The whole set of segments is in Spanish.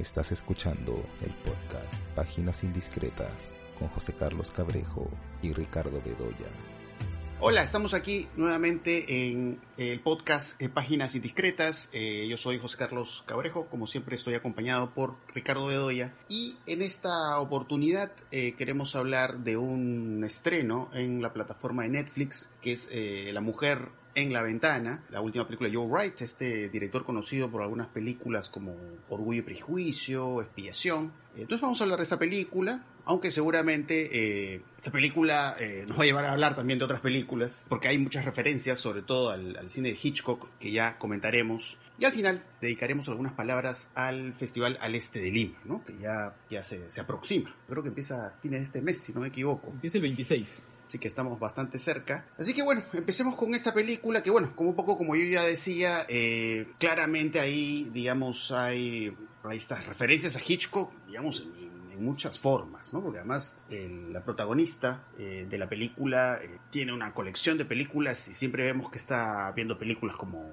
Estás escuchando el podcast Páginas Indiscretas con José Carlos Cabrejo y Ricardo Bedoya. Hola, estamos aquí nuevamente en el podcast eh, Páginas Indiscretas. Eh, yo soy José Carlos Cabrejo, como siempre estoy acompañado por Ricardo Bedoya. Y en esta oportunidad eh, queremos hablar de un estreno en la plataforma de Netflix, que es La Mujer en la ventana, la última película de Joe Wright, este director conocido por algunas películas como Orgullo y Prejuicio, Expiación. Entonces vamos a hablar de esta película, aunque seguramente eh, esta película eh, nos va a llevar a hablar también de otras películas, porque hay muchas referencias, sobre todo al, cine de Hitchcock, que ya comentaremos. Y al final dedicaremos algunas palabras al Festival al Este de Lima, ¿no? que ya, ya se, se aproxima. Creo que empieza a fines de este mes, si no me equivoco. Empieza el 26 así que estamos bastante cerca. Así que bueno, empecemos con esta película que bueno, como un poco como yo ya decía, eh, claramente ahí, digamos, hay, estas referencias a Hitchcock, digamos, en, muchas formas, ¿no? Porque además la protagonista eh, de la película eh, tiene una colección de películas y siempre vemos que está viendo películas como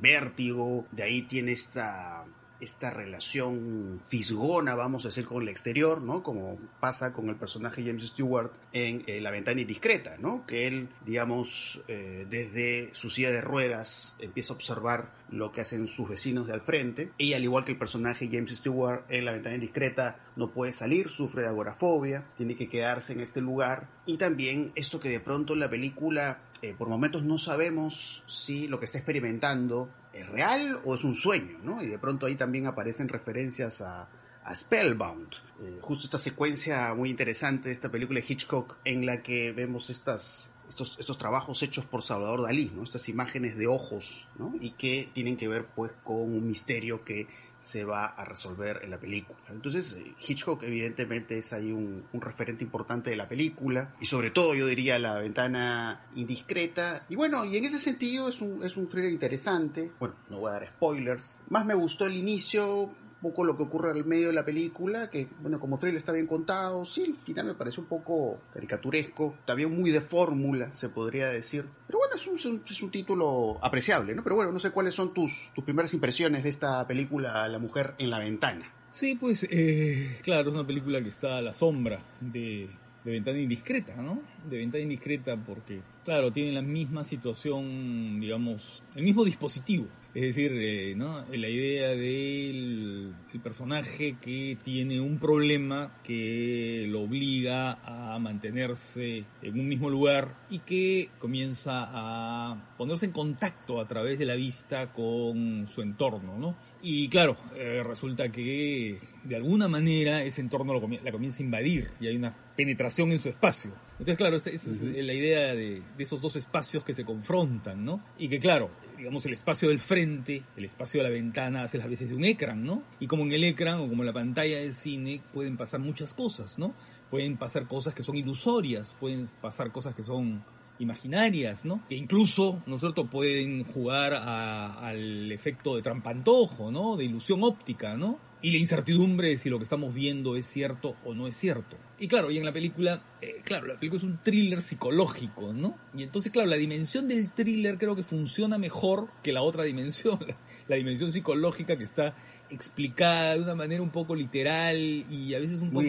Vértigo, de ahí tiene esta esta relación fisgona, vamos a decir, con el exterior, ¿no? Como pasa con el personaje James Stewart en eh, La ventana indiscreta, ¿no? Que él, digamos, eh, desde su silla de ruedas empieza a observar lo que hacen sus vecinos de al frente. Y al igual que el personaje James Stewart en La ventana indiscreta, no puede salir, sufre de agorafobia, tiene que quedarse en este lugar. Y también esto que de pronto en la película, eh, por momentos no sabemos si lo que está experimentando ¿es real o es un sueño? ¿no? Y de pronto ahí también aparecen referencias a, Spellbound, eh, justo esta secuencia muy interesante de esta película de Hitchcock en la que vemos estas, estos, estos trabajos hechos por Salvador Dalí, ¿no? estas imágenes de ojos, ¿no? y que tienen que ver pues con un misterio que se va a resolver en la película. Entonces, eh, Hitchcock evidentemente es ahí un, referente importante de la película y sobre todo yo diría la ventana indiscreta. Y bueno, y en ese sentido es un, es un thriller interesante. Bueno, no voy a dar spoilers. Más me gustó el inicio, poco lo que ocurre al medio de la película, que bueno, como thriller está bien contado, sí, el final me pareció un poco caricaturesco, también muy de fórmula, se podría decir. Pero bueno, es un, es un, título apreciable, ¿no? Pero bueno, no sé cuáles son tus, tus primeras impresiones de esta película La mujer en la ventana. Sí, pues eh, claro, es una película que está a la sombra de, de Ventana Indiscreta, ¿no? De Ventana Indiscreta porque, claro, tiene la misma situación, digamos, el mismo dispositivo es decir, eh, ¿no? la idea del personaje que tiene un problema que lo obliga a mantenerse en un mismo lugar y que comienza a ponerse en contacto a través de la vista con su entorno. ¿no? Y claro, eh, resulta que de alguna manera ese entorno lo la comienza a invadir y hay una penetración en su espacio. Entonces, claro, esa es la idea de, de, esos dos espacios que se confrontan, ¿no? Y que, claro, digamos, el espacio del frente, el espacio de la ventana, hace las veces de un ecran, ¿no? Y como en el ecran o como en la pantalla del cine pueden pasar muchas cosas, ¿no? Pueden pasar cosas que son ilusorias, pueden pasar cosas que son imaginarias, ¿no? Que incluso, ¿no es cierto?, pueden jugar al efecto de trampantojo, ¿no? De ilusión óptica, ¿no? y la incertidumbre de si lo que estamos viendo es cierto o no es cierto. Y claro, y en la película, eh, claro, la película es un thriller psicológico, ¿no? Y entonces, claro, la dimensión del thriller creo que funciona mejor que la otra dimensión, la, dimensión psicológica que está explicada de una manera un poco literal y a veces un poco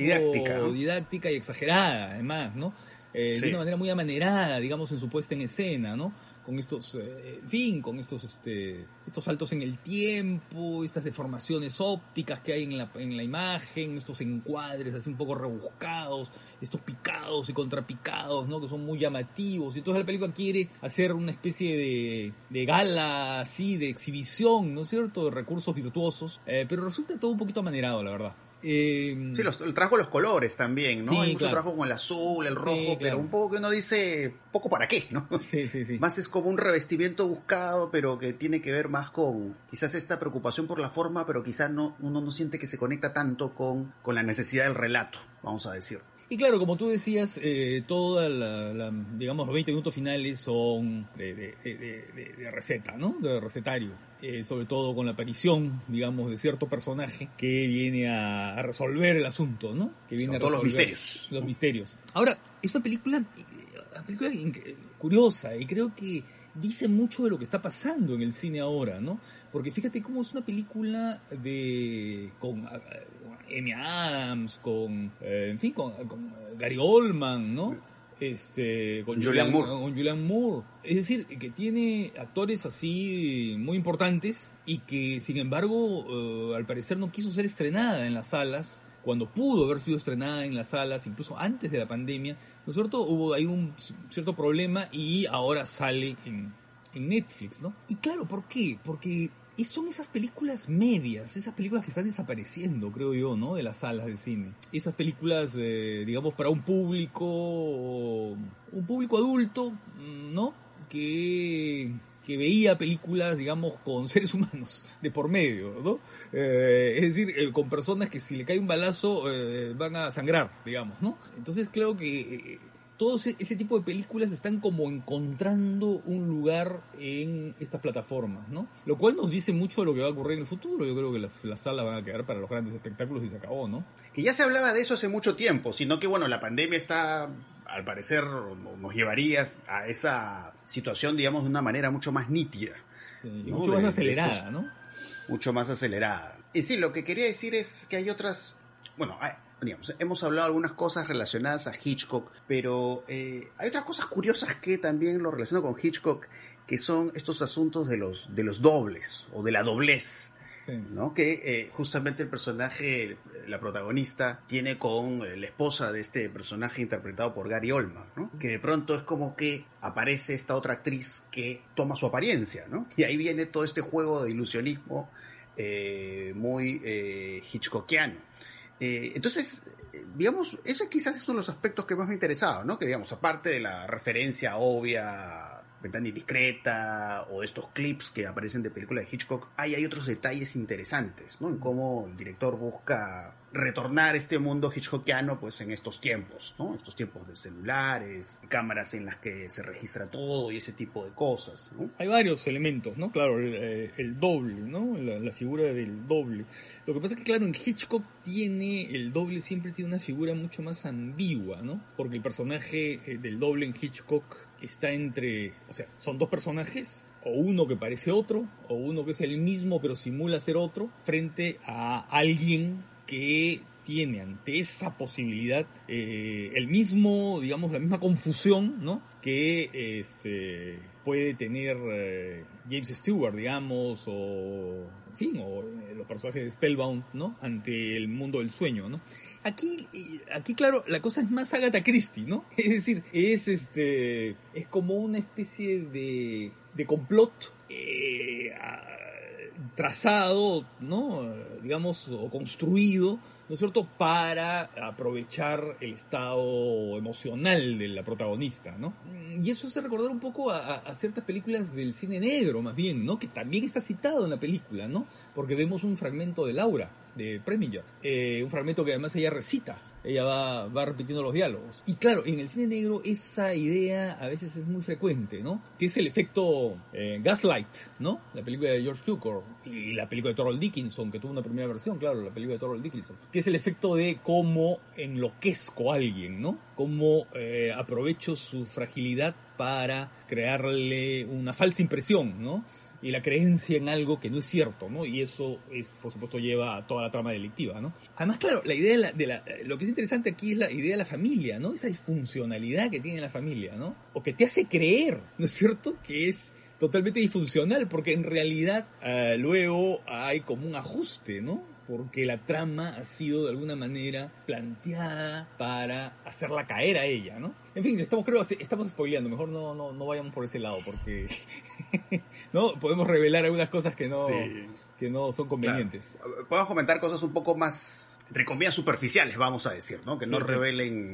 didáctica, y exagerada, además, ¿no? Eh, de una manera muy amanerada, digamos, en su puesta en escena, ¿no? con estos, eh, en fin, con estos, este, estos saltos en el tiempo, estas deformaciones ópticas que hay en la, en la imagen, estos encuadres así un poco rebuscados, estos picados y contrapicados, ¿no? Que son muy llamativos. Y entonces la película quiere hacer una especie de, de gala así, de exhibición, ¿no es cierto?, de recursos virtuosos, eh, pero resulta todo un poquito amanerado, la verdad. Eh, sí, los, el trabajo de los colores también, ¿no? Hay mucho trabajo con el azul, el rojo, pero un poco que uno dice poco para qué, ¿no? Sí, sí, sí. Más es como un revestimiento buscado, pero que tiene que ver más con quizás esta preocupación por la forma, pero quizás no, uno no siente que se conecta tanto con, con la necesidad del relato, vamos a decir. Y claro, como tú decías, eh, toda la, digamos, los 20 minutos finales son de, de, receta, ¿no? De recetario. Eh, sobre todo con la aparición, digamos, de cierto personaje que viene a, resolver el asunto, ¿no? Que viene a resolver los misterios. Los misterios. Ahora, es una película, una película curiosa y creo que dice mucho de lo que está pasando en el cine ahora, ¿no? Porque fíjate cómo es una película de con Amy Adams, con, eh, en fin, con, con Gary Oldman, ¿no? este, con Julian Moore. con Julian Moore. Es decir, que tiene actores así muy importantes y que, sin embargo, eh, al parecer no quiso ser estrenada en las salas cuando pudo haber sido estrenada en las salas, incluso antes de la pandemia, ¿no es cierto? Hubo ahí un cierto problema y ahora sale en, en Netflix, ¿no? Y claro, ¿por qué? Porque y son esas películas medias, esas películas que están desapareciendo, creo yo, ¿no? De las salas de cine. Esas películas, eh, digamos, para un público, un público adulto, ¿no? Que, que veía películas, digamos, con seres humanos de por medio, ¿no? Eh, es decir, eh, con personas que si le cae un balazo van a sangrar, digamos, ¿no? Entonces creo que todos ese tipo de películas están como encontrando un lugar en estas plataformas, ¿no? Lo cual nos dice mucho de lo que va a ocurrir en el futuro. Yo creo que las, las salas van a quedar para los grandes espectáculos y se acabó, ¿no? Que ya se hablaba de eso hace mucho tiempo, sino que bueno, la pandemia está, al parecer, nos llevaría a esa situación, digamos, de una manera mucho más nítida. Sí, mucho De- más acelerada, estos- ¿no? mucho más acelerada. Y sí, lo que quería decir es que hay otras, bueno, hay- digamos, hemos hablado algunas cosas relacionadas a Hitchcock, pero eh, hay otras cosas curiosas que también lo relaciono con Hitchcock, que son estos asuntos de los, de los dobles o de la doblez. Sí. ¿no? Que eh, justamente el personaje, la protagonista, tiene con eh, la esposa de este personaje interpretado por Gary Oldman, ¿no? Que de pronto es como que aparece esta otra actriz que toma su apariencia, ¿no? Y ahí viene todo este juego de ilusionismo eh, muy eh, Hitchcockiano. Eh, entonces, eh, digamos, eso quizás es uno de los aspectos que más me ha ¿no? Que digamos, aparte de la referencia obvia, ventana indiscreta, o estos clips que aparecen de películas de Hitchcock, hay, hay otros detalles interesantes, ¿no? En cómo el director busca retornar este mundo hitchcockiano, pues en estos tiempos, ¿no? Estos tiempos de celulares, cámaras en las que se registra todo y ese tipo de cosas. Hay varios elementos, ¿no? Claro, el, eh, el doble, ¿no? La, la figura del doble. Lo que pasa es que, claro, en Hitchcock tiene, el doble siempre tiene una figura mucho más ambigua, ¿no? Porque el personaje eh, del doble en Hitchcock está entre, o sea, son dos personajes, o uno que parece otro, o uno que es el mismo pero simula ser otro, frente a alguien que tiene ante esa posibilidad eh, el mismo, digamos, la misma confusión, ¿no? Que este puede tener eh, James Stewart, digamos, o en fin, o eh, los personajes de Spellbound, ¿no? Ante el mundo del sueño, ¿no? Aquí, aquí claro, la cosa es más Agatha Christie, ¿no? Es decir, es este, es como una especie de, de complot trazado, ¿no? Digamos, o construido, ¿no es cierto?, para aprovechar el estado emocional de la protagonista, ¿no? Y eso hace recordar un poco a ciertas películas del cine negro, más bien, ¿no? Que también está citado en la película, ¿no? Porque vemos un fragmento de Laura, de Preminger, eh, un fragmento que además ella recita, ella va, va repitiendo los diálogos. Y claro, en el cine negro esa idea a veces es muy frecuente, ¿no? Que es el efecto eh, Gaslight, ¿no? La película de George Cukor y la película de Torrell Dickinson, que tuvo una primera versión, claro, la película de Torrell Dickinson, que es el efecto de cómo enloquezco a alguien, ¿no? Cómo eh, aprovecho su fragilidad para crearle una falsa impresión, ¿no? y la creencia en algo que no es cierto, ¿no? Y eso, es, por supuesto, lleva a toda la trama delictiva, ¿no? Además, claro, la idea de la, lo que es interesante aquí es la idea de la familia, ¿no? Esa disfuncionalidad que tiene la familia, ¿no? O que te hace creer, ¿no es cierto? Que es totalmente disfuncional, porque en realidad eh, luego hay como un ajuste, ¿no? Porque la trama ha sido de alguna manera planteada para hacerla caer a ella, ¿no? En fin, estamos creo estamos spoileando, mejor no, no, no vayamos por ese lado, porque no podemos revelar algunas cosas que no, Sí. que no son convenientes. Podemos comentar cosas un poco más, entre comillas, superficiales, vamos a decir, ¿no? Que no Sí, revelen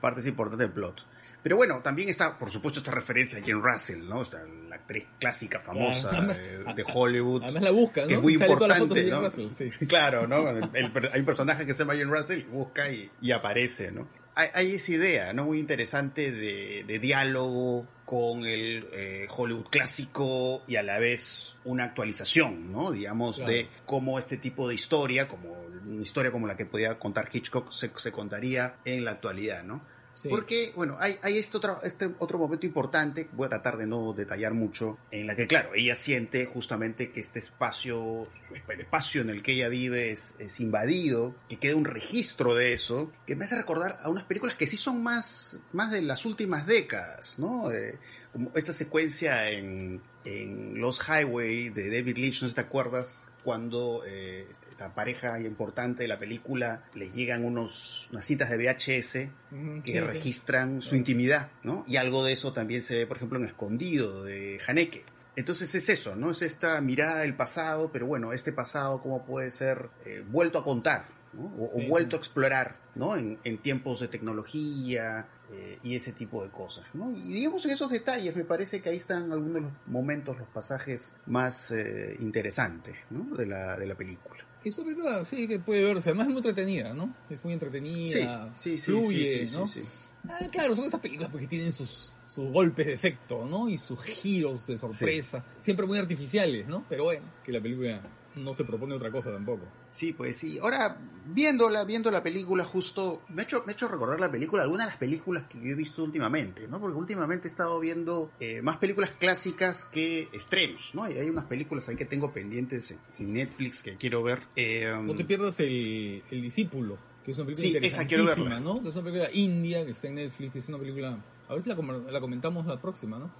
partes importantes del plot. Pero bueno, también está, por supuesto, esta referencia a Jane Russell, ¿no? Esta, la actriz clásica famosa Además- de, de Hollywood. Además la busca, ¿no? que es muy sale importante, ¿no? Russell, sí. Claro, ¿no? El- el- hay un personaje que se llama Jane Russell, busca y, y aparece, ¿no? Hay, hay esa idea, ¿no? Muy interesante de, de diálogo con el eh, Hollywood clásico y a la vez una actualización, ¿no? Digamos, Claro. de cómo este tipo de historia, como una historia como la que podía contar Hitchcock, se, se contaría en la actualidad, ¿no? Porque, bueno, hay, hay este, otro, este otro momento importante, voy a tratar de no detallar mucho, en la que, claro, ella siente justamente que este espacio, el espacio en el que ella vive es, es invadido, que queda un registro de eso, que me hace recordar a unas películas que sí son más, más de las últimas décadas, ¿no? Eh, como esta secuencia en, en Los Highway de David Lynch, no sé si te acuerdas, cuando eh, esta pareja importante de la película les llegan unos, unas citas de VHS que sí, registran su intimidad, ¿no? Y algo de eso también se ve, por ejemplo, en Escondido de Haneke. Entonces es eso, ¿no? Es esta mirada del pasado, pero bueno, este pasado cómo puede ser eh, vuelto a contar, ¿no? o, Sí, o vuelto sí. a explorar, ¿no? En, en tiempos de tecnología eh, y ese tipo de cosas, ¿no? Y digamos en esos detalles, me parece que ahí están algunos de los momentos, los pasajes más eh, interesantes, ¿no? De la, de la película. Esa película sí que puede verse, además es muy entretenida, ¿no? Es muy entretenida, Sí, sí, sí, fluye, sí, sí, ¿no? sí, sí. Ah, claro, son esas películas porque tienen sus, sus golpes de efecto, ¿no? Y sus giros de sorpresa, siempre muy artificiales, ¿no? Pero bueno, que la película no se propone otra cosa tampoco. Sí, pues sí. Ahora, viéndola, viendo la película, justo me ha hecho, me hecho recordar la película, algunas de las películas que yo he visto últimamente, ¿no? Porque últimamente he estado viendo eh, más películas clásicas que estrenos, ¿no? Y hay unas películas ahí que tengo pendientes en, Netflix que quiero ver. Eh, No te pierdas el, el discípulo, que es una película Sí, esa quiero verla. ¿no? Que es una película india que está en Netflix, que es una película... A ver si la, la comentamos la próxima, ¿no?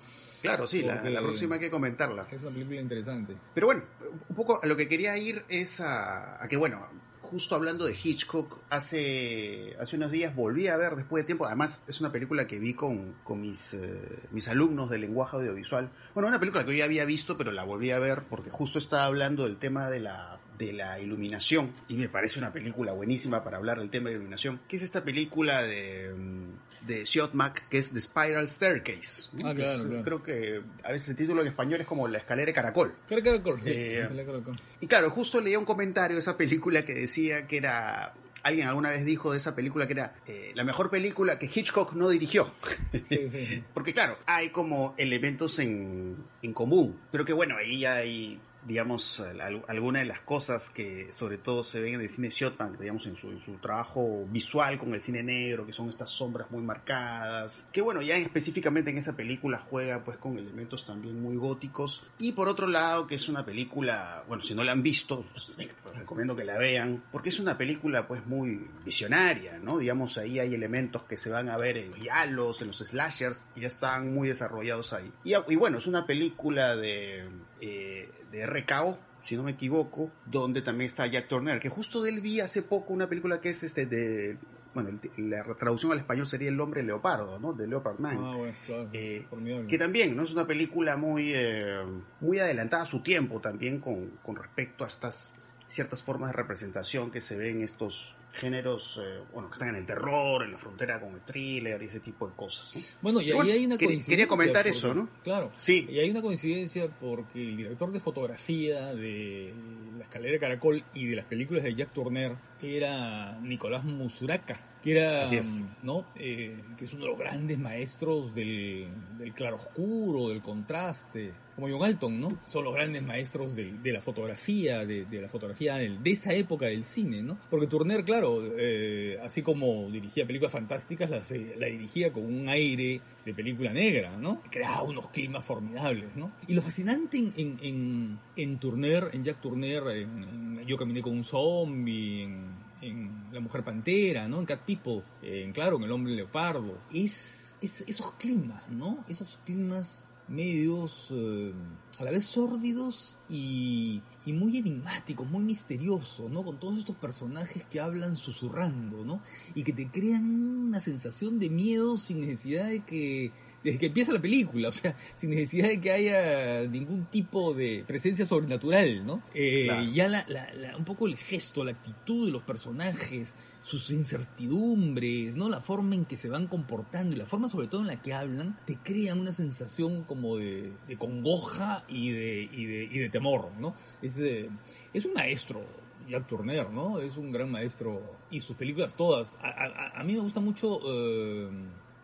claro, sí, la próxima hay que comentarla. Es una película interesante. Pero bueno, un poco a lo que quería ir es a, a que, bueno, justo hablando de Hitchcock, hace, hace unos días volví a ver después de tiempo, además es una película que vi con, con mis, eh, mis alumnos de lenguaje audiovisual. Bueno, una película que yo ya había visto, pero la volví a ver porque justo estaba hablando del tema de la de la iluminación y me parece una película buenísima para hablar del tema de iluminación que es esta película de, mm, de Siotmak que es The Spiral Staircase ¿no? Ah, Que claro, es, claro. creo que a veces el título en español es como La escalera de caracol Cara Caracol, sí. Eh, Caracol. y claro, justo leía un comentario de esa película que decía que era. Alguien alguna vez dijo de esa película que era eh, la mejor película que Hitchcock no dirigió. Sí, sí. Porque claro, hay como elementos en, en común. Pero que bueno, ahí hay, digamos, al- algunas de las cosas que sobre todo se ven en el cine Shotman, digamos, en su, su trabajo visual con el cine negro, que son estas sombras muy marcadas. Que bueno, ya específicamente en esa película juega pues con elementos también muy góticos. Y por otro lado, que es una película, bueno, si no la han visto, pues, les recomiendo que la vean, porque es una película pues muy visionaria, ¿no? Digamos, ahí hay elementos que se van a ver en Yalos, en los slashers, y ya están muy desarrollados ahí. Y bueno, es una película de, eh, de RKO, si no me equivoco, donde también está Jack Turner, que justo de él vi hace poco una película que es este de... Bueno, la traducción al español sería El hombre leopardo, ¿no? De Leopard Man. Ah, bueno, claro. Eh. Que también, ¿no? Es una película muy, eh, muy adelantada a su tiempo también con, con respecto a estas ciertas formas de representación que se ven en estos géneros, eh, bueno, que están en el terror, en la frontera con el thriller y ese tipo de cosas, ¿no? Bueno, y ahí Bueno, hay una coincidencia. quería comentar porque- eso, ¿no? Claro. Sí. Y hay una coincidencia porque el director de fotografía de La escalera de Caracol y de las películas de Jack Turner era Nicolás Musuraka, que era, es. ¿no? Eh, que es uno de los grandes maestros del, del claroscuro, del contraste, como John Alton, ¿no? Son los grandes maestros del- de, la fotografía, de, de la fotografía del- de esa época del cine, ¿no? Porque Turner, claro, eh, así como dirigía películas fantásticas, las, eh, la dirigía con un aire de película negra, ¿no? Creaba unos climas formidables, ¿no? Y lo fascinante en, en, en, en Turner, en Jack Turner, en, en Yo caminé con un zombie, en, en La Mujer Pantera, ¿no? En Cat People, en, claro, en El Hombre Leopardo, es, es esos climas, ¿no? Esos climas medios eh, a la vez sórdidos y, y muy enigmáticos, muy misteriosos, ¿no? Con todos estos personajes que hablan susurrando, ¿no? Y que te crean una sensación de miedo sin necesidad de que desde que empieza la película, o sea, sin necesidad de que haya ningún tipo de presencia sobrenatural, ¿no? Eh, Claro. Ya la, la- la- un poco el gesto, la actitud de los personajes, sus incertidumbres, ¿no? La forma en que se van comportando y la forma sobre todo en la que hablan, te crean una sensación como de, de congoja y de, y de, y de temor, ¿no? Es, eh, es un maestro, Jack Turner, ¿no? Es un gran maestro y sus películas todas. A, a- a mí me gusta mucho eh,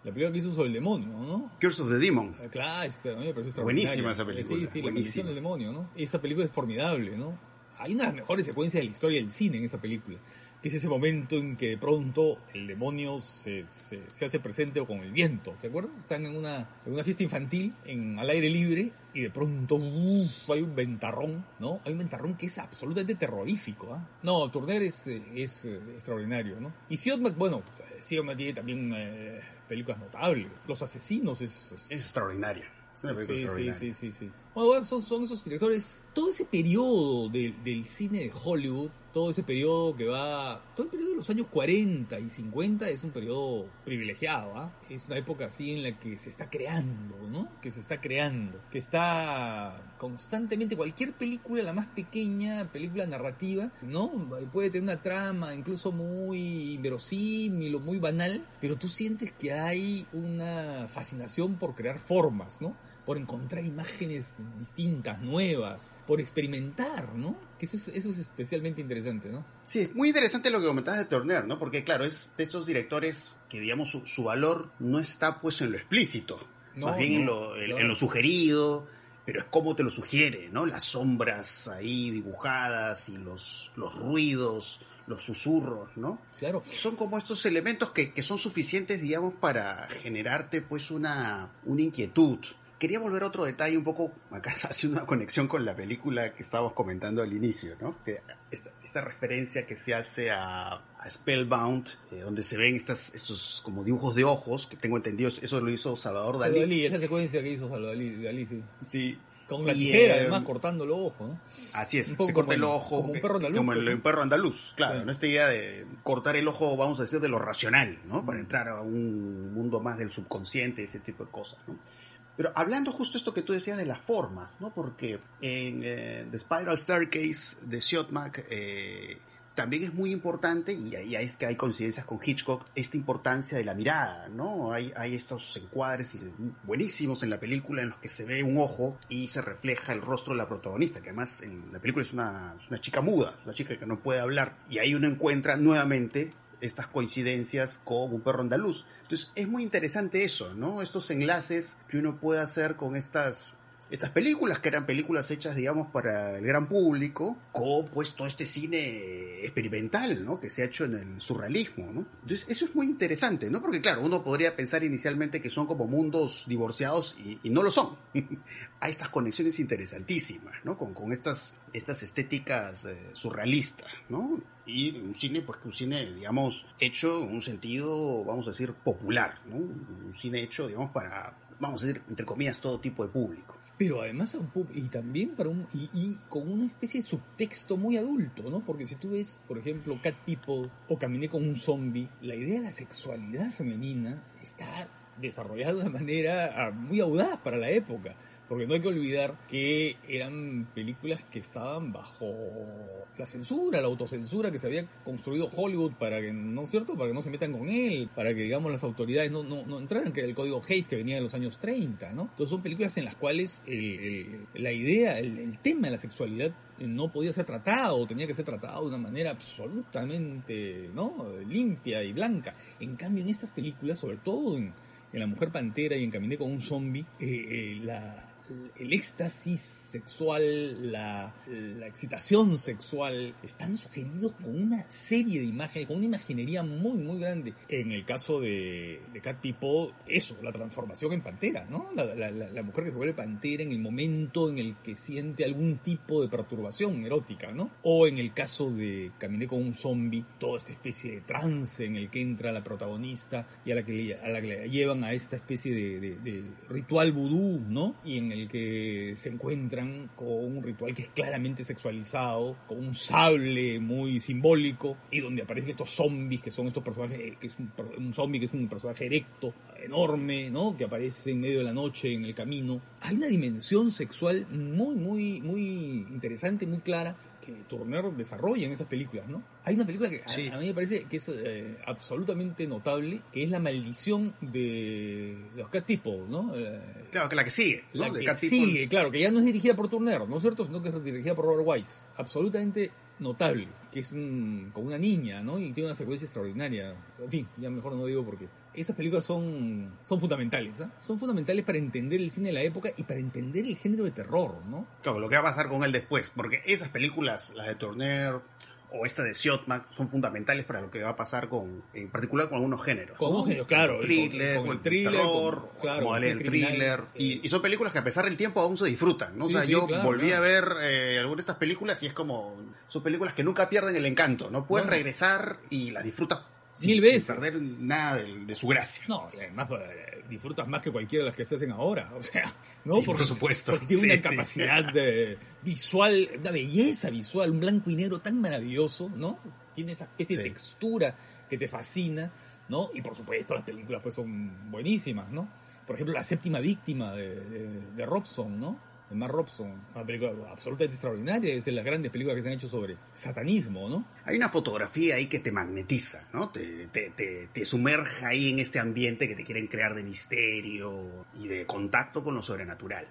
la película que hizo sobre el demonio, ¿no? Curse of the Demon. Ah, Claro, este, mí me parece Buenísima esa película, Sí, sí, la maldición del demonio, ¿no? Esa película es formidable, ¿no? hay una de las mejores secuencias de la historia del cine en esa película es ese momento en que de pronto el demonio se, se, se, hace presente con el viento. ¿Te acuerdas? Están en una, en una fiesta infantil, en, al aire libre, y de pronto uf, hay un ventarrón, ¿no? Hay un ventarrón que es absolutamente terrorífico. ¿eh? No, Turner es, es, extraordinario, ¿no? Y Siotmak, bueno, Siotmak tiene también eh, películas notables. Los Asesinos es... Es, es película sí, sí, sí, sí, sí. Bueno, son, son esos directores, todo ese periodo de, del cine de Hollywood, todo ese periodo que va, todo el periodo de los años 40 y 50 es un periodo privilegiado, ¿ah? Es una época así en la que se está creando, ¿no? Que se está creando, que está constantemente, cualquier película, la más pequeña, película narrativa, ¿no? Puede tener una trama incluso muy inverosímil o muy banal, pero tú sientes que hay una fascinación por crear formas, ¿no? Por encontrar imágenes distintas, nuevas, por experimentar, ¿no? Que eso es, eso es especialmente interesante, ¿no? Sí, es muy interesante lo que comentabas de Turner, ¿no? Porque claro, es de estos directores que, digamos, su, su valor no está pues en lo explícito, No, más bien en, no, lo, en- claro. en lo sugerido, pero es como te lo sugiere, ¿no? Las sombras ahí dibujadas y los, los ruidos, los susurros, ¿no? Claro, son como estos elementos que, que son suficientes, digamos, para generarte pues una, una inquietud. Quería volver a otro detalle un poco, acá hace una conexión con la película que estábamos comentando al inicio, ¿no? Esta, esta referencia que se hace a, a Spellbound, eh, donde se ven estas, estos como dibujos de ojos, que tengo entendido, eso lo hizo Salvador Dalí. Dalí. es la secuencia que hizo Salvador Dalí, Dalí, sí. Sí. Con la Y, tijera, eh, además, cortando el ojo, ¿no? Así es, se corta el ojo. como un perro andaluz, Como el, pues, perro andaluz, claro, Sí. ¿no? Esta idea de cortar el ojo, vamos a decir, de lo racional, ¿no? Para Mm. entrar a un mundo más del subconsciente, ese tipo de cosas, ¿no? Pero hablando justo esto que tú decías de las formas, ¿no? Porque en eh, The Spiral Staircase de Siotmak eh, también es muy importante, y ahí es que hay coincidencias con Hitchcock, esta importancia de la mirada, ¿no? Hay, hay estos encuadres buenísimos en la película en los que se ve un ojo y se refleja el rostro de la protagonista, que además en la película es una, es una chica muda, es una chica que no puede hablar, y ahí uno encuentra nuevamente estas coincidencias con un perro andaluz. Entonces es muy interesante eso, ¿no? Estos enlaces que uno puede hacer con estas estas películas que eran películas hechas, digamos, para el gran público, con pues todo este cine experimental, ¿no? Que se ha hecho en el surrealismo, ¿no? Entonces eso es muy interesante, ¿no? Porque claro, uno podría pensar inicialmente que son como mundos divorciados y, y no lo son. Hay estas conexiones interesantísimas, ¿no? Con, con estas, estas estéticas eh, surrealistas, ¿no? Y un cine, pues que un cine, digamos, hecho en un sentido, vamos a decir, popular, ¿no? Un cine hecho, digamos, para, vamos a decir, entre comillas, todo tipo de público. Pero además a pub- y también para un y, y con una especie de subtexto muy adulto, ¿no? Porque si tú ves, por ejemplo, Cat People o Caminé con un zombie, la idea de la sexualidad femenina está desarrollada de una manera ah, muy audaz para la época. Porque no hay que olvidar que eran películas que estaban bajo la censura, la autocensura que se había construido Hollywood para que, ¿no es cierto? Para que no se metan con él, para que, digamos, las autoridades no, no, no entraran, que era el código Hayes que venía de los años 30, ¿no? Entonces son películas en las cuales la idea, el, el tema de la sexualidad eh, no podía ser tratado, tenía que ser tratado de una manera absolutamente, ¿no? Limpia y blanca. En cambio, en estas películas, sobre todo en, en La Mujer Pantera y en Caminé con un zombie, eh, eh, la, el éxtasis sexual, la, la excitación sexual, están sugeridos con una serie de imágenes, con una imaginería muy, muy grande. En el caso de, de Cat People, eso, la transformación en pantera, ¿no? La, la- la- mujer que se vuelve pantera en el momento en el que siente algún tipo de perturbación erótica, ¿no? O en el caso de Caminé con un zombie, toda esta especie de trance en el que entra la protagonista y a la que a la que le llevan a esta especie de, de- de ritual vudú, ¿no? Y en el que se encuentran con un ritual que es claramente sexualizado, con un sable muy simbólico y donde aparecen estos zombies que son estos personajes, eh, que es un, un zombie que es un personaje erecto, enorme, ¿no? Que aparece en medio de la noche en el camino. Hay una dimensión sexual muy, muy, muy interesante, muy clara que Turner desarrolla en esas películas, ¿no? Hay una película que a- Sí. a, mí me parece que es eh, absolutamente notable, que es La maldición de, de los Cat People, ¿no? Eh, Claro, que la que sigue, ¿no? la que sigue, claro, que ya no es dirigida por Turner, ¿no es cierto? Sino que es dirigida por Robert Wise. Absolutamente notable, que es un, con una niña, ¿no? Y tiene una secuencia extraordinaria. En fin, ya mejor no digo porque esas películas son, son fundamentales, ¿ah? Son fundamentales para entender el cine de la época y para entender el género de terror, ¿no? Claro, lo que va a pasar con él después, porque esas películas, las de Turner o esta de Siotmak, son fundamentales para lo que va a pasar con, en particular con algunos géneros. Con algunos géneros, claro. El thriller, con, el thriller, terror, claro, el thriller. Y, y son películas que a pesar del tiempo aún se disfrutan, ¿no? Sí, o sea, sí, yo claro, volví claro. a ver eh, algunas de estas películas y es como, son películas que nunca pierden el encanto, ¿no? Puedes regresar y las disfrutas Mil veces. sin perder nada de, de su gracia. No, y además eh, disfrutas más que cualquiera de las que se hacen ahora. O sea, ¿no? Sí, por supuesto. Porque tiene Sí, una capacidad de- visual, una belleza visual, un blanco y negro tan maravilloso, ¿no? Tiene esa especie de textura que te fascina, ¿no? Y por supuesto las películas pues son buenísimas, ¿no? Por ejemplo, La séptima víctima de, de- de Robson, ¿no? De Robson, una película absolutamente extraordinaria, es de las grandes películas que se han hecho sobre satanismo, ¿no? Hay una fotografía ahí que te magnetiza, ¿no? Te, te, te, sumerge ahí en este ambiente que te quieren crear de misterio y de contacto con lo sobrenatural.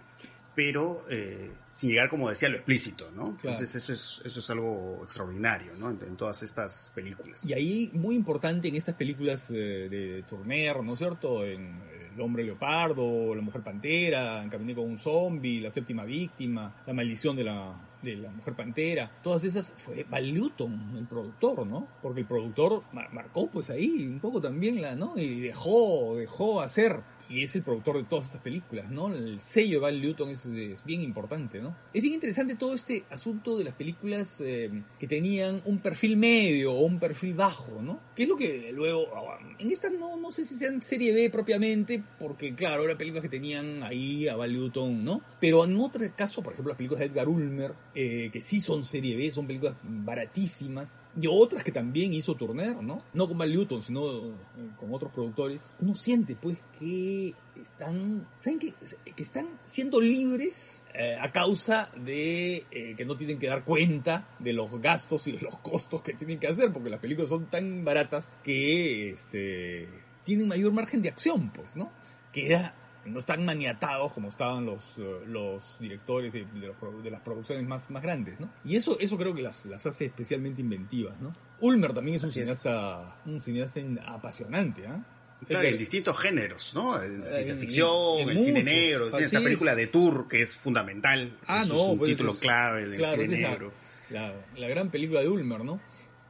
Pero eh, sin llegar, como decía, a lo explícito, ¿no? Claro. Entonces eso es, eso es algo extraordinario, ¿no? En, en todas estas películas. Y ahí, muy importante en estas películas eh, de Turner, ¿no es cierto? En eh, El hombre leopardo, La mujer pantera, En caminé con un zombie, La séptima víctima, La maldición de la, de la mujer pantera. Todas esas fue Val Newton, el productor, ¿no? Porque el productor mar- marcó pues ahí un poco también la, ¿no? Y dejó, dejó hacer. Y es el productor de todas estas películas, ¿no? El sello de Val Newton es, es bien importante, ¿no? Es bien interesante todo este asunto de las películas eh, que tenían un perfil medio o un perfil bajo, ¿no? Que es lo que luego, ah, en estas no, no sé si sean serie B propiamente, porque claro, eran películas que tenían ahí a Val Newton, ¿no? Pero en otro caso, por ejemplo, las películas de Edgar Ulmer, eh, que sí son serie B, son películas baratísimas, y otras que también hizo Turner, ¿no? No con Val Newton, sino eh, con otros productores. Uno siente, pues, que están, ¿saben qué? Que están siendo libres eh, a causa de eh, que no tienen que dar cuenta de los gastos y de los costos que tienen que hacer, porque las películas son tan baratas que este, tienen mayor margen de acción, pues, ¿no? Que era- no están maniatados como estaban los, eh, los directores de, de los de las producciones más, más grandes, ¿no? Y eso, eso creo que las, las hace especialmente inventivas, ¿no? Ulmer también es un Así es. cineasta, un cineasta in- apasionante, ¿ah? Claro, en distintos géneros, ¿no? En Eh, ciencia en- ficción, en el cine muchos. negro, tiene esta película es. de Tour que es fundamental. Ah, Eso no, es un pues, título es- clave del claro, cine es la- negro. La, la gran película de Ulmer, ¿no?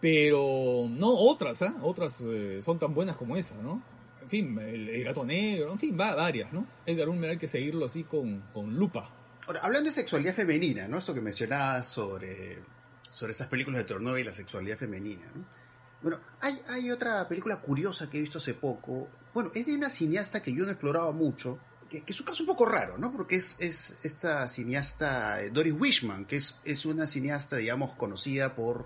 Pero no otras, ¿ah? Otras eh, son tan buenas como esa, ¿no? En fin, el, el gato negro, en fin, va varias, ¿no? Edgar Ulmer hay que seguirlo así con, con lupa. Ahora, hablando de sexualidad femenina, ¿no? Esto que mencionabas sobre, sobre esas películas de Tornova y la sexualidad femenina, ¿no? Bueno, hay, hay otra película curiosa que he visto hace poco. Bueno, es de una cineasta que yo no exploraba mucho, que, que es un caso un poco raro, ¿no? Porque es, es esta cineasta eh, Doris Wishman, que es, es una cineasta, digamos, conocida por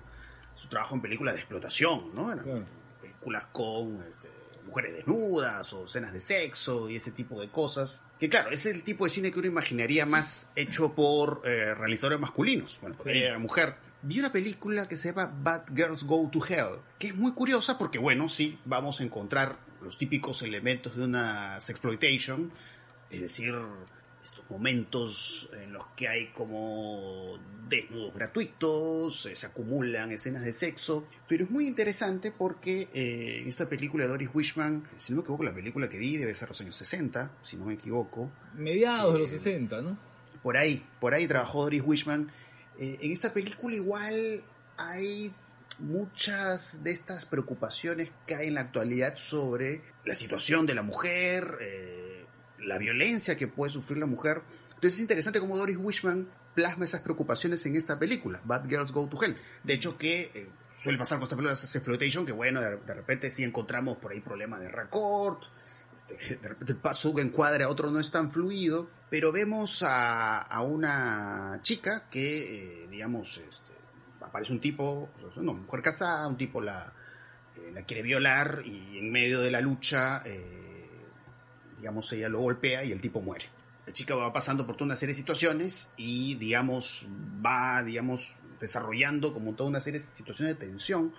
su trabajo en películas de explotación, ¿no? En Claro. películas con este, mujeres desnudas o escenas de sexo y ese tipo de cosas. Que claro, es el tipo de cine que uno imaginaría más hecho por eh, realizadores masculinos. Bueno, porque Sí. ella era mujer. Vi una película que se llama Bad Girls Go to Hell, que es muy curiosa porque, bueno, sí, vamos a encontrar los típicos elementos de una sexploitation, es decir, estos momentos en los que hay como desnudos gratuitos, eh, se acumulan escenas de sexo, pero es muy interesante porque eh, en esta película de Doris Wishman, si no me equivoco, la película que vi debe ser los años 60, si no me equivoco, Mediados de los Eh, 60, ¿no? por ahí, por ahí trabajó Doris Wishman. Eh, en esta película igual hay muchas de estas preocupaciones que hay en la actualidad sobre la situación de la mujer, eh, la violencia que puede sufrir la mujer. Entonces es interesante cómo Doris Wishman plasma esas preocupaciones en esta película, Bad Girls Go to Hell. De hecho que eh, suele pasar con estas películas exploitation, que bueno, de, de repente sí encontramos por ahí problemas de record, este, de repente el paso que encuadra a otro no es tan fluido, pero vemos a, una chica que, eh, digamos, este, aparece un tipo, es una mujer casada, un tipo la, eh, la quiere violar y en medio de la lucha, eh, digamos, ella lo golpea y el tipo muere. La chica va pasando por toda una serie de situaciones y, digamos, va, digamos, desarrollando como toda una serie de situaciones de tensión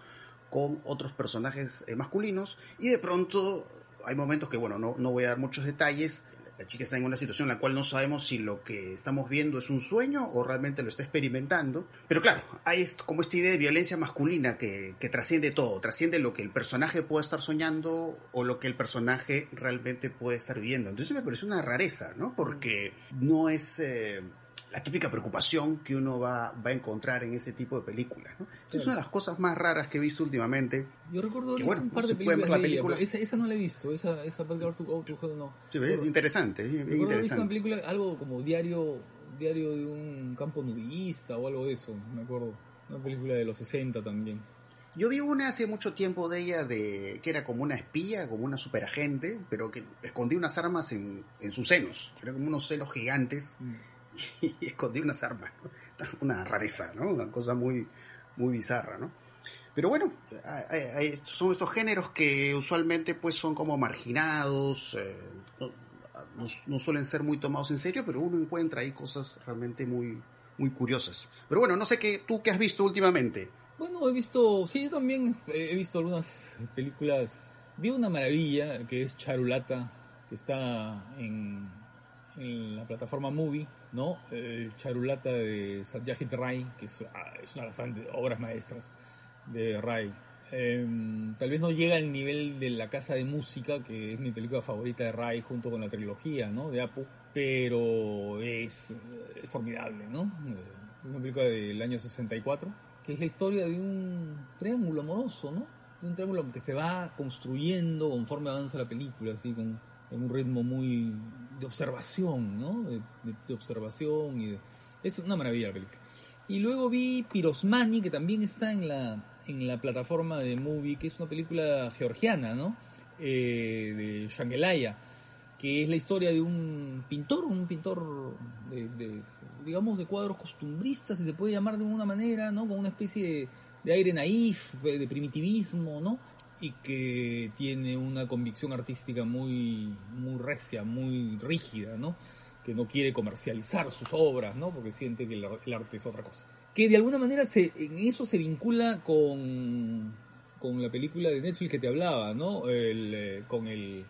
con otros personajes masculinos y de pronto hay momentos que, bueno, no, no voy a dar muchos detalles, la chica está en una situación en la cual no sabemos si lo que estamos viendo es un sueño o realmente lo está experimentando. Pero claro, hay como esta idea de violencia masculina que, trasciende todo, trasciende lo que el personaje puede estar soñando o lo que el personaje realmente puede estar viviendo. Entonces me parece una rareza, ¿no? Porque no es... Eh, la típica preocupación que uno va, va a encontrar en ese tipo de películas. ¿no? Es una de las cosas más raras que he visto últimamente. Yo recuerdo que, bueno, un par de películas la película. esa, esa, no la he visto, esa, esa película no. Sí, es interesante, es interesante. una película, algo como diario, diario de un campo nudista o algo de eso, me acuerdo. Una película de los 60 también. Yo vi una hace mucho tiempo de ella de que era como una espía, como una superagente, pero que escondía unas armas en, en sus senos. Eran como unos senos gigantes. Mm. y escondí unas armas. Una rareza, ¿no? Una cosa muy, muy bizarra, ¿no? Pero bueno, son estos géneros que usualmente pues son como marginados, eh, no, suelen ser muy tomados en serio, pero uno encuentra ahí cosas realmente muy, muy curiosas. Pero bueno, no sé qué, tú qué has visto últimamente. Bueno, he visto, sí, yo también he visto algunas películas. Vi una maravilla que es Charulata, que está en en la plataforma Movie, ¿no? Charulata de Satyajit Ray, que es, ah, una de las obras maestras de Ray. Em, tal vez no llega al nivel de La Casa de Música, que es mi película favorita de Ray junto con la trilogía, ¿no? De Apu, pero es, formidable, ¿no? Es una película del año 64, que es la historia de un triángulo amoroso, ¿no? De un triángulo que se va construyendo conforme avanza la película, así con en un ritmo muy de observación, ¿no? De, observación y es una maravilla la película. Y luego vi Pirosmani, que también está en la, en la plataforma de Movie, que es una película georgiana, ¿no? Eh, de Shangelaya, que es la historia de un pintor, un pintor de, digamos, de cuadros costumbristas, si se puede llamar de alguna manera, ¿no? Con una especie de, de aire naif, de primitivismo, ¿no? Y que tiene una convicción artística muy, muy recia, muy rígida, ¿no? Que no quiere comercializar sus obras, ¿no? Porque siente que el, arte es otra cosa. Que de alguna manera se, en eso se vincula con, con la película de Netflix que te hablaba, ¿no? Eh, con, el,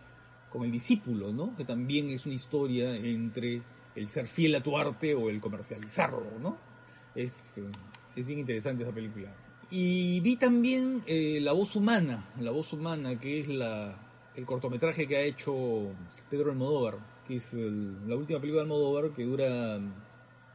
con el discípulo, ¿no? Que también es una historia entre el ser fiel a tu arte o el comercializarlo, ¿no? Es, es bien interesante esa película. Y vi también eh, La voz humana, La voz humana, que es la, el cortometraje que ha hecho Pedro Almodóvar, que es la última película de Almodóvar que dura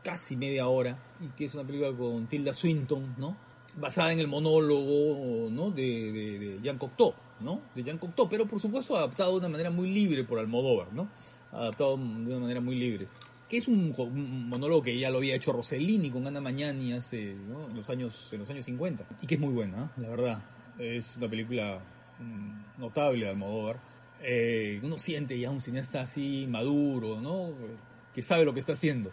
casi media hora y que es una película con Tilda Swinton, ¿no? Basada en el monólogo, ¿no? De, de Jean Cocteau, ¿no? De Jean Cocteau, pero por supuesto adaptado de una manera muy libre por Almodóvar, ¿no? Adaptado de una manera muy libre que es un, monólogo que ya lo había hecho Rossellini con Ana Mañani hace en los años en los años 50 y que es muy buena ¿eh? la verdad. Es una película mm, notable de Almodóvar. Eh, uno siente ya un cineasta así maduro no que sabe lo que está haciendo.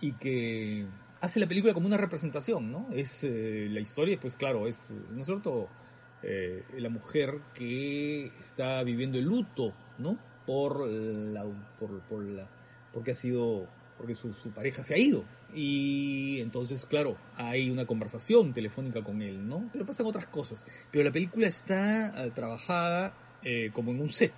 Y que hace la película como una representación no es eh, la historia pues claro es no es cierto la mujer que está viviendo el luto no por la por, por la porque ha sido, porque su, pareja se ha ido. Y entonces, claro, hay una conversación telefónica con él, ¿no? Pero pasan otras cosas. Pero la película está eh, trabajada eh, como en un set,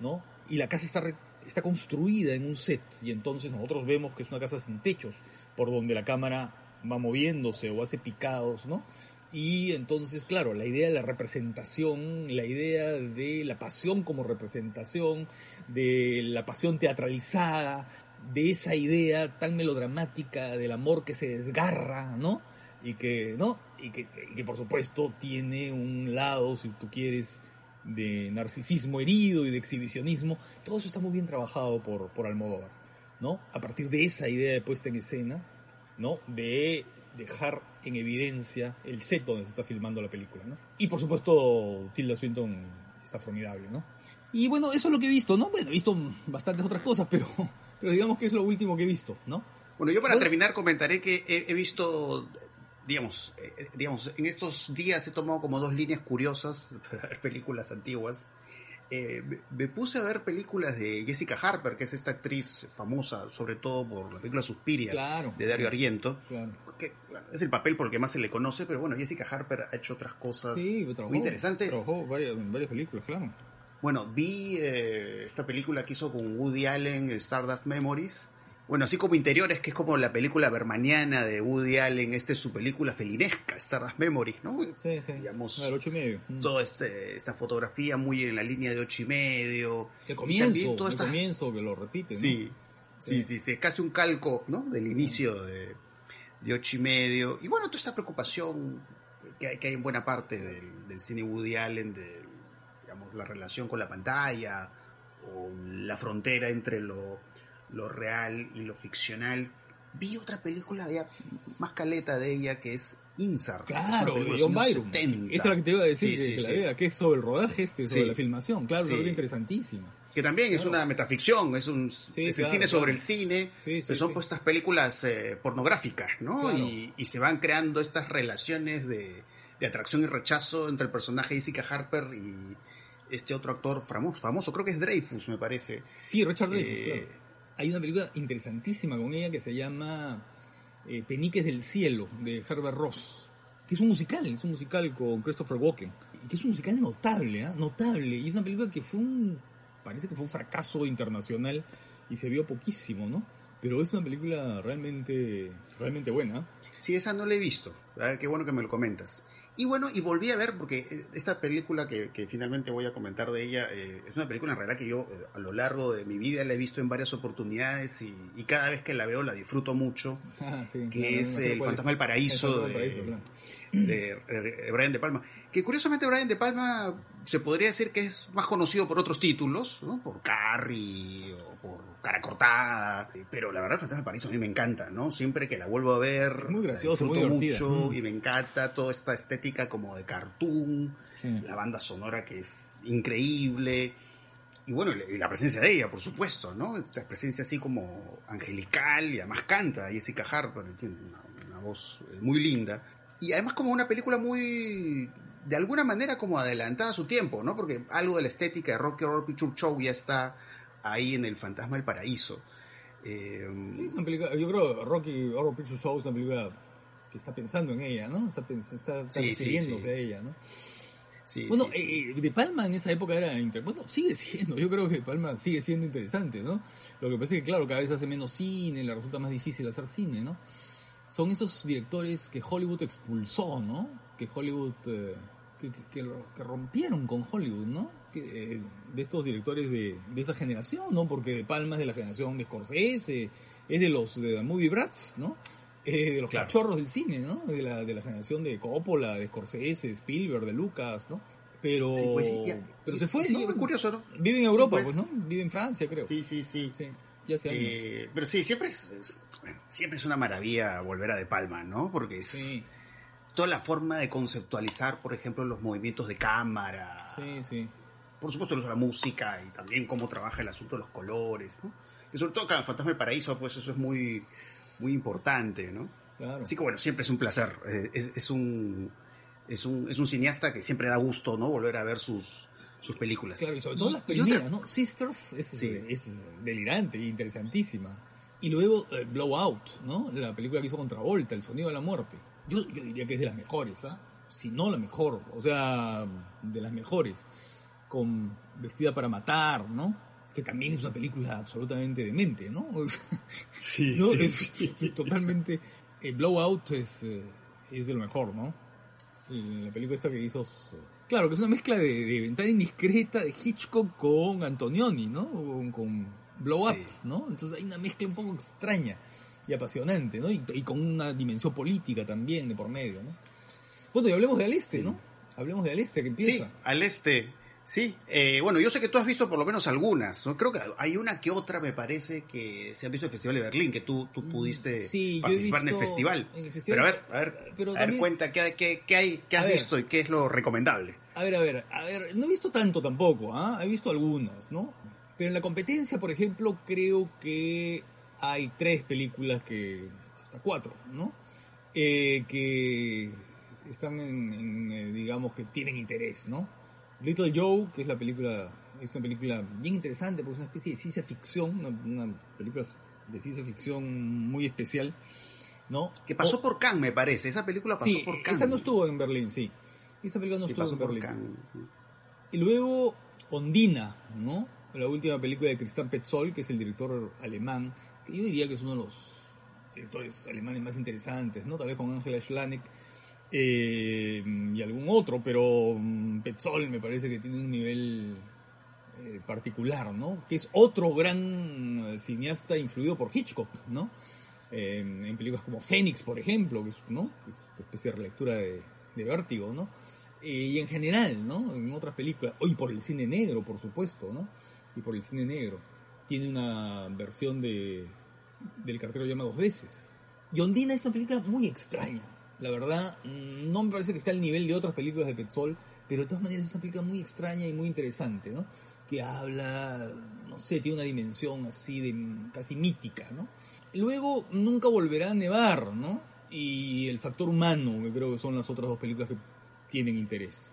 ¿no? Y la casa está, está construida en un set. Y entonces nosotros vemos que es una casa sin techos, por donde la cámara va moviéndose o hace picados, ¿no? Y entonces, claro, la idea de la representación, la idea de la pasión como representación, de la pasión teatralizada, de esa idea tan melodramática del amor que se desgarra, ¿no? Y que, ¿no? Y que, por supuesto tiene un lado, si tú quieres, de narcisismo herido y de exhibicionismo. Todo eso está muy bien trabajado por, por Almodóvar, ¿no? A partir de esa idea de puesta en escena, ¿no? De dejar en evidencia el set donde se está filmando la película, ¿no? Y por supuesto, Tilda Swinton está formidable, ¿no? Y bueno, eso es lo que he visto, ¿no? Bueno, he visto bastantes otras cosas, pero, pero digamos que es lo último que he visto, ¿no? Bueno, yo para terminar comentaré que he, visto, digamos, eh, digamos, en estos días he tomado como dos líneas curiosas para ver películas antiguas. Eh, me puse a ver películas de Jessica Harper, que es esta actriz famosa, sobre todo por la película Suspiria de Dario Argento, que es el papel porque más se le conoce, pero bueno, Jessica Harper ha hecho otras cosas muy interesantes. Trabajó en varias, películas, claro. Bueno, vi eh, esta película que hizo con Woody Allen, Stardust Memories. Bueno, así como Interiores, que es como la película bermaniana de Woody Allen, esta es su película felinesca, Stardust Memories, ¿no? Sí, sí. Digamos, Al ocho y medio. Mm. toda este, esta fotografía muy en la línea de ocho y medio. El Y comienzo, el esta- comienzo que lo repite, ¿no? Sí, sí, Sí. sí, sí, es casi un calco, ¿no? Del inicio de, de ocho y medio. Y bueno, toda esta preocupación que hay, que hay en buena parte del, del cine Woody Allen, de digamos, la relación con la pantalla, o la frontera entre lo, lo real y lo ficcional. Vi otra película ya más caleta de ella que es Insart. Claro, Es de John Byron. 70. Esa es la que te iba a decir, Sí, que, sí, sí. vea, que es sobre el rodaje este, sobre la filmación. Claro, es interesantísima. Que también es Claro. una metaficción, es, un, es el claro, cine sobre el cine, son pues estas películas eh, pornográficas, ¿no? Claro. Y, y se van creando estas relaciones de, de atracción y rechazo entre el personaje de Jessica Harper y este otro actor famoso, famoso creo que es Dreyfus, me parece. Sí, Richard Eh, claro. Hay una película interesantísima con ella que se llama eh, Peniques del Cielo, de Herbert Ross. Que es un musical, es un musical con Christopher Walken. Y que es un musical notable, ¿ah? Notable. Y es una película que fue un. Parece que fue un fracaso internacional y se vio poquísimo, ¿no? Pero es una película realmente, realmente buena. Sí, esa no la he visto. Ah, Qué bueno que me lo comentas. Y bueno, y volví a ver, porque eh, esta película que, que finalmente voy a comentar de ella, eh, es una película en realidad que yo eh, a lo largo de mi vida la he visto en varias oportunidades y, y cada vez que la veo la disfruto mucho, Ah, sí, que es no El Fantasma del Paraíso El de- Paraíso, claro. de, de Brian De Palma. Que curiosamente Brian De Palma se podría decir que es más conocido por otros títulos, ¿no? Por Carrie o por Cara Cortada. Pero la verdad, Fantasma del Paraíso a mí me encanta, ¿no? Siempre que la vuelvo a ver, Muy gracioso, muy disfruto mucho Mm. y me encanta toda esta estética como de cartoon, Sí. la banda sonora que es increíble. Y bueno, y la- presencia de ella, por supuesto, ¿no? Esta presencia así como angelical y además canta Jessica Harper, tiene una, una voz eh, muy linda. Y además como una película muy, de alguna manera como adelantada a su tiempo, ¿no? Porque algo de la estética de Rocky Horror Picture Show ya está ahí en El Fantasma del Paraíso. Eh, Sí, es una película, yo creo Rocky Horror Picture Show es una película que está pensando en ella, ¿no? Está, está, está Sí, refiriéndose sí. a ella, ¿no? sí, Bueno, eh, De Palma en esa época era inter- bueno, sigue siendo, yo creo que De Palma sigue siendo interesante, ¿no? Lo que pasa es que, claro, cada vez hace menos cine, le resulta más difícil hacer cine, ¿no? Son esos directores que Hollywood expulsó, ¿no? Que Hollywood, eh, que, que- que ro- que rompieron con Hollywood, ¿no? Que, eh, de estos directores de, de esa generación, ¿no? Porque De Palma es de la generación de Scorsese, es de los de Movie Brats, ¿no? Eh, de los Claro. cachorros del cine, ¿no? De la, de la generación de Coppola, de Scorsese, de Spielberg, de Lucas, ¿no? Pero, Sí, pues sí, ya- pero se fue, sí, ¿no? es curioso, ¿no? Vive en Europa, Sí, pues, pues. ¿no? Vive en Francia, creo. Sí, sí, sí. Sí, ya. Eh, pero sí, siempre es, es- bueno, siempre es una maravilla volver a De Palma, ¿no? Porque es sí, toda la forma de conceptualizar, por ejemplo, los movimientos de cámara, sí, sí. por supuesto el uso de la música y también cómo trabaja el asunto de los colores, ¿no? Y sobre todo, claro, el Fantasma del Paraíso, pues eso es muy, muy importante, ¿no? Claro. Así que bueno, siempre es un placer. eh, es, es un, es, un, es un cineasta que siempre da gusto, ¿no? Volver a ver sus, sus películas. Claro, y sobre todo las primeras, ¿no? Sisters es, Sí. es delirante interesantísima. Y luego eh, Blowout, ¿no? La película que hizo contra Volta, El sonido de la muerte. Yo, yo diría que es de las mejores, ¿ah? Si no la mejor, o sea, de las mejores. Con Vestida para Matar, ¿no? Que también es una película absolutamente demente, ¿no? O sea, Sí, ¿no? sí, es sí. totalmente. eh, Blowout es, eh, es de lo mejor, ¿no? La película esta que hizo. Claro, que es una mezcla de, de ventana indiscreta de Hitchcock con Antonioni, ¿no? Con, con Blow Up, Sí. ¿no? Entonces hay una mezcla un poco extraña y apasionante, ¿no? Y, y con una dimensión política también de por medio, ¿no? Bueno, y hablemos de Al Este, Sí. ¿no? Hablemos de Al Este que Sí, empieza. al este. Sí, eh, bueno, yo sé que tú has visto por lo menos algunas, ¿no? Creo que hay una que otra, me parece, que se ha visto en el Festival de Berlín, que tú, tú pudiste Mm, Sí, he participar en el festival. en el festival, Pero a ver, a ver, pero a ver también- cuenta qué, qué, qué hay, qué A has ver. visto y qué es lo recomendable. A ver, a ver, a ver, no he visto tanto tampoco, ¿ah? He visto algunas, ¿no? Pero en la competencia, por ejemplo, creo que hay tres películas que, hasta cuatro, ¿no? Eh, que están en, en, eh, digamos, que tienen interés, ¿no? Little Joe, que es la película, es una película bien interesante porque es una especie de ciencia ficción, una, una película de ciencia ficción muy especial, ¿no? Que pasó O- por Cannes, me parece. Esa película pasó Sí, por Cannes. esa no estuvo en Berlín, sí. Esa película no estuvo pasó en por Berlín. Cannes, sí. Y luego Ondina, ¿no? La última película de Christian Petzold, que es el director alemán, yo diría que es uno de los directores alemanes más interesantes, ¿no? Tal vez con Angela Schlanek eh, y algún otro, pero mm, Petzold me parece que tiene un nivel eh, particular, ¿no? Que es otro gran eh, cineasta influido por Hitchcock, ¿no? en películas como Fénix, por ejemplo, ¿no? Es una especie de relectura de, de Vértigo, ¿no? y en general, ¿no? En otras películas, y por el cine negro, por supuesto, ¿no? Y por el cine negro. Tiene una versión de del cartero llama dos veces. Y Ondina es una película muy extraña. La verdad, mm, no me parece que esté al nivel de otras películas de Petzol, pero de todas maneras es una película muy extraña y muy interesante, ¿no? Que habla, no sé, tiene una dimensión así de casi mítica, ¿no? Luego nunca volverá a nevar, ¿no? Y el factor humano, que creo que son las otras dos películas que tienen interés.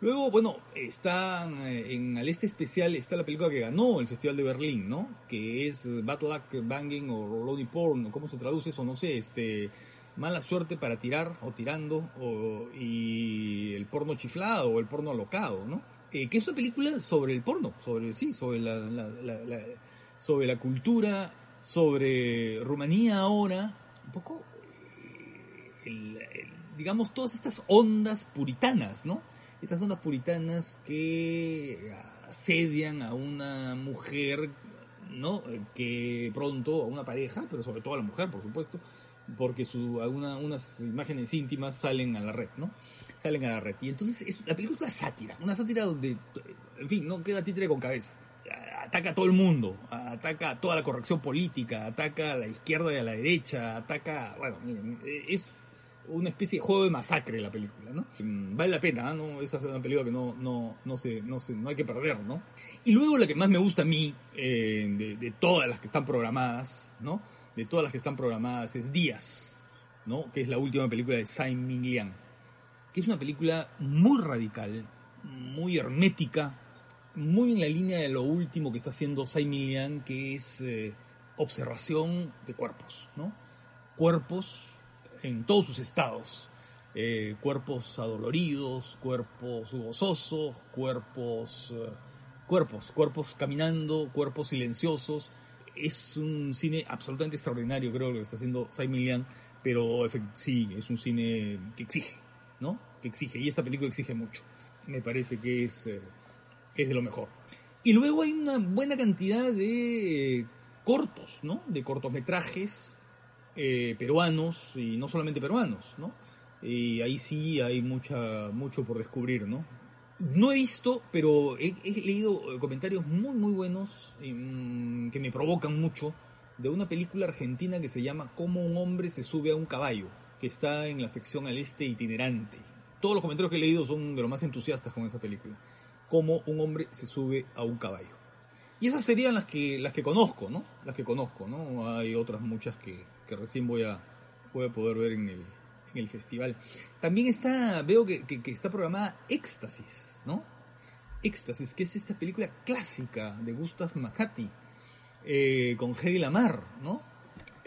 Luego, bueno, está eh, en al este especial está la película que ganó el Festival de Berlín, ¿no? Que es Bad Luck Banging o Lonely Porn, ¿cómo se traduce eso? No sé, este mala suerte para tirar o tirando o, y el porno chiflado o el porno alocado, ¿no? Eh, que es una película sobre el porno, sobre sí, sobre la, sobre la cultura, sobre Rumanía ahora, un poco eh, digamos todas estas ondas puritanas, ¿no? Estas ondas puritanas que asedian a una mujer, ¿no? Que pronto, a una pareja, pero sobre todo a la mujer, por supuesto, porque su, alguna, unas imágenes íntimas salen a la red, ¿no? Salen a la red. Y entonces es, la película es una sátira, una sátira donde, en fin, no queda títere con cabeza. Ataca a todo el mundo, ataca a toda la corrección política, ataca a la izquierda y a la derecha, ataca, bueno, miren, es una especie de juego de masacre la película, ¿no? Mm, vale la pena, ¿no? Esa es una película que no, no, no, se, no, se, no hay que perder, ¿no? Y luego la que más me gusta a mí, eh, de, todas las que están programadas, ¿no? De todas las que están programadas es Díaz, ¿no? Que es la última película de Tsai Ming Liang, que es una película muy radical, muy hermética, muy en la línea de lo último que está haciendo Tsai Ming Liang, que es eh, observación de cuerpos, ¿no? Cuerpos en todos sus estados. Eh, cuerpos adoloridos, cuerpos gozosos, cuerpos, eh, cuerpos, cuerpos caminando, cuerpos silenciosos. Es un cine absolutamente extraordinario, creo, lo que está haciendo Simon Liang, pero sí, es un cine que exige, ¿no? Que exige, y esta película exige mucho. Me parece que es, eh, es de lo mejor. Y luego hay una buena cantidad de cortos, ¿no? De cortometrajes eh, peruanos y no solamente peruanos, ¿no? Y ahí sí hay mucha, mucho por descubrir, ¿no? No he visto, pero he, leído comentarios muy, muy buenos mm, que me provocan mucho de una película argentina que se llama Cómo un hombre se sube a un caballo, que está en la sección al este itinerante. Todos los comentarios que he leído son de los más entusiastas con esa película. Cómo un hombre se sube a un caballo. Y esas serían las que, las que conozco, ¿no? Las que conozco, ¿no? Hay otras muchas que, que recién voy a, voy a poder ver en el, en el festival. También está, veo que, que, está programada Éxtasis, ¿no? Éxtasis, que es esta película clásica de Gustav Makati, eh, con Hedy Lamar, ¿no?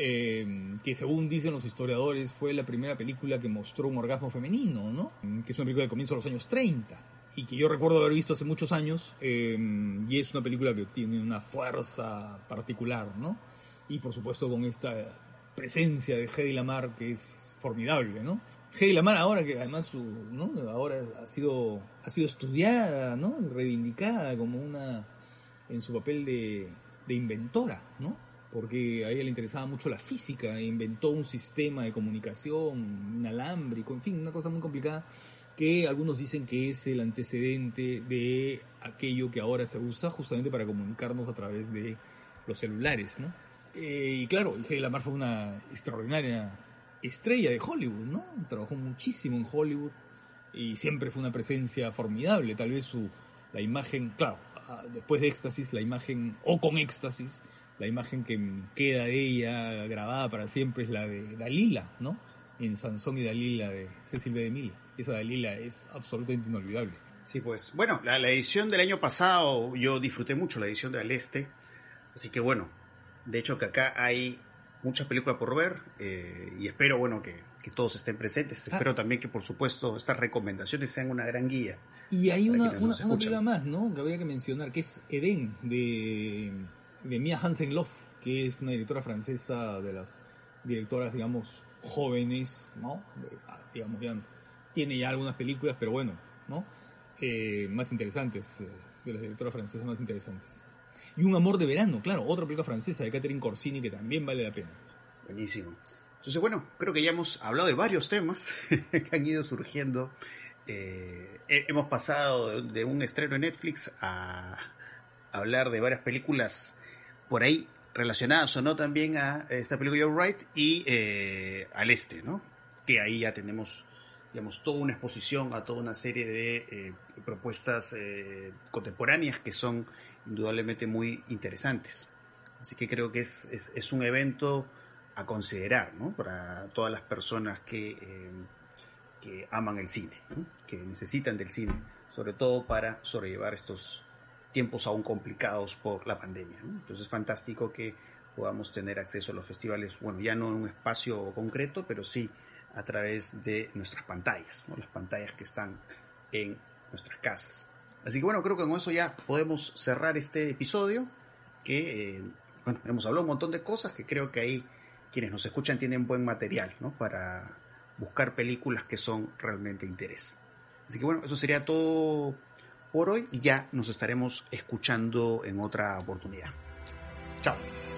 Eh, que según dicen los historiadores fue la primera película que mostró un orgasmo femenino, ¿no? Que es una película de comienzo de los años 30 y que yo recuerdo haber visto hace muchos años eh, y es una película que tiene una fuerza particular, ¿no? Y por supuesto con esta presencia de Hedy Lamar que es formidable, ¿no? Hedy Lamar ahora que además su, ¿no? ahora ha sido ha sido estudiada, ¿no? reivindicada como una en su papel de, de inventora, ¿no? Porque a ella le interesaba mucho la física e inventó un sistema de comunicación inalámbrico, en fin, una cosa muy complicada que algunos dicen que es el antecedente de aquello que ahora se usa justamente para comunicarnos a través de los celulares, ¿no? Eh, y claro, Hedy Lamar fue una extraordinaria estrella de Hollywood, ¿no? Trabajó muchísimo en Hollywood y siempre fue una presencia formidable. Tal vez su, la imagen, claro, después de Éxtasis, la imagen, o con Éxtasis, la imagen que queda de ella grabada para siempre es la de Dalila, ¿no? En Sansón y Dalila de Cecil B. DeMille. Esa Dalila es absolutamente inolvidable. Sí, pues, bueno, la, la edición del año pasado yo disfruté mucho la edición del Este, así que bueno, de hecho, que acá hay muchas películas por ver eh, y espero, bueno, que, todos estén presentes. Ah. Espero también que, por supuesto, estas recomendaciones sean una gran guía Y hay una, una, película más, ¿no? Que habría que mencionar, que es Eden, de, de Mia Hansen-Loff, que es una directora francesa de las directoras, digamos, jóvenes, ¿no? Ah, digamos, ya tiene ya algunas películas, pero bueno, ¿no? Eh, más interesantes, eh, de las directoras francesas más interesantes. Y Un amor de verano, claro, otra película francesa de Catherine Corsini que también vale la pena. Buenísimo. Entonces, bueno, creo que ya hemos hablado de varios temas que han ido surgiendo. Eh, hemos pasado de un estreno en Netflix a hablar de varias películas por ahí relacionadas o no también a esta película You're Right y eh, al este, ¿no? Que ahí ya tenemos, digamos, toda una exposición a toda una serie de eh, propuestas contemporáneas que son indudablemente muy interesantes. Así que creo que es, es un evento a considerar ¿no? para todas las personas que, eh, que aman el cine, que necesitan del cine, sobre todo para sobrellevar estos tiempos aún complicados por la pandemia. Entonces es fantástico que podamos tener acceso a los festivales, bueno, ya no en un espacio concreto, pero sí a través de nuestras pantallas, ¿no? las pantallas que están en nuestras casas. Así que bueno, creo que con eso ya podemos cerrar este episodio, que eh, bueno, hemos hablado un montón de cosas que creo que ahí quienes nos escuchan tienen buen material ¿no? para buscar películas que son realmente de interés. Así que bueno, eso sería todo por hoy y ya nos estaremos escuchando en otra oportunidad. Chao.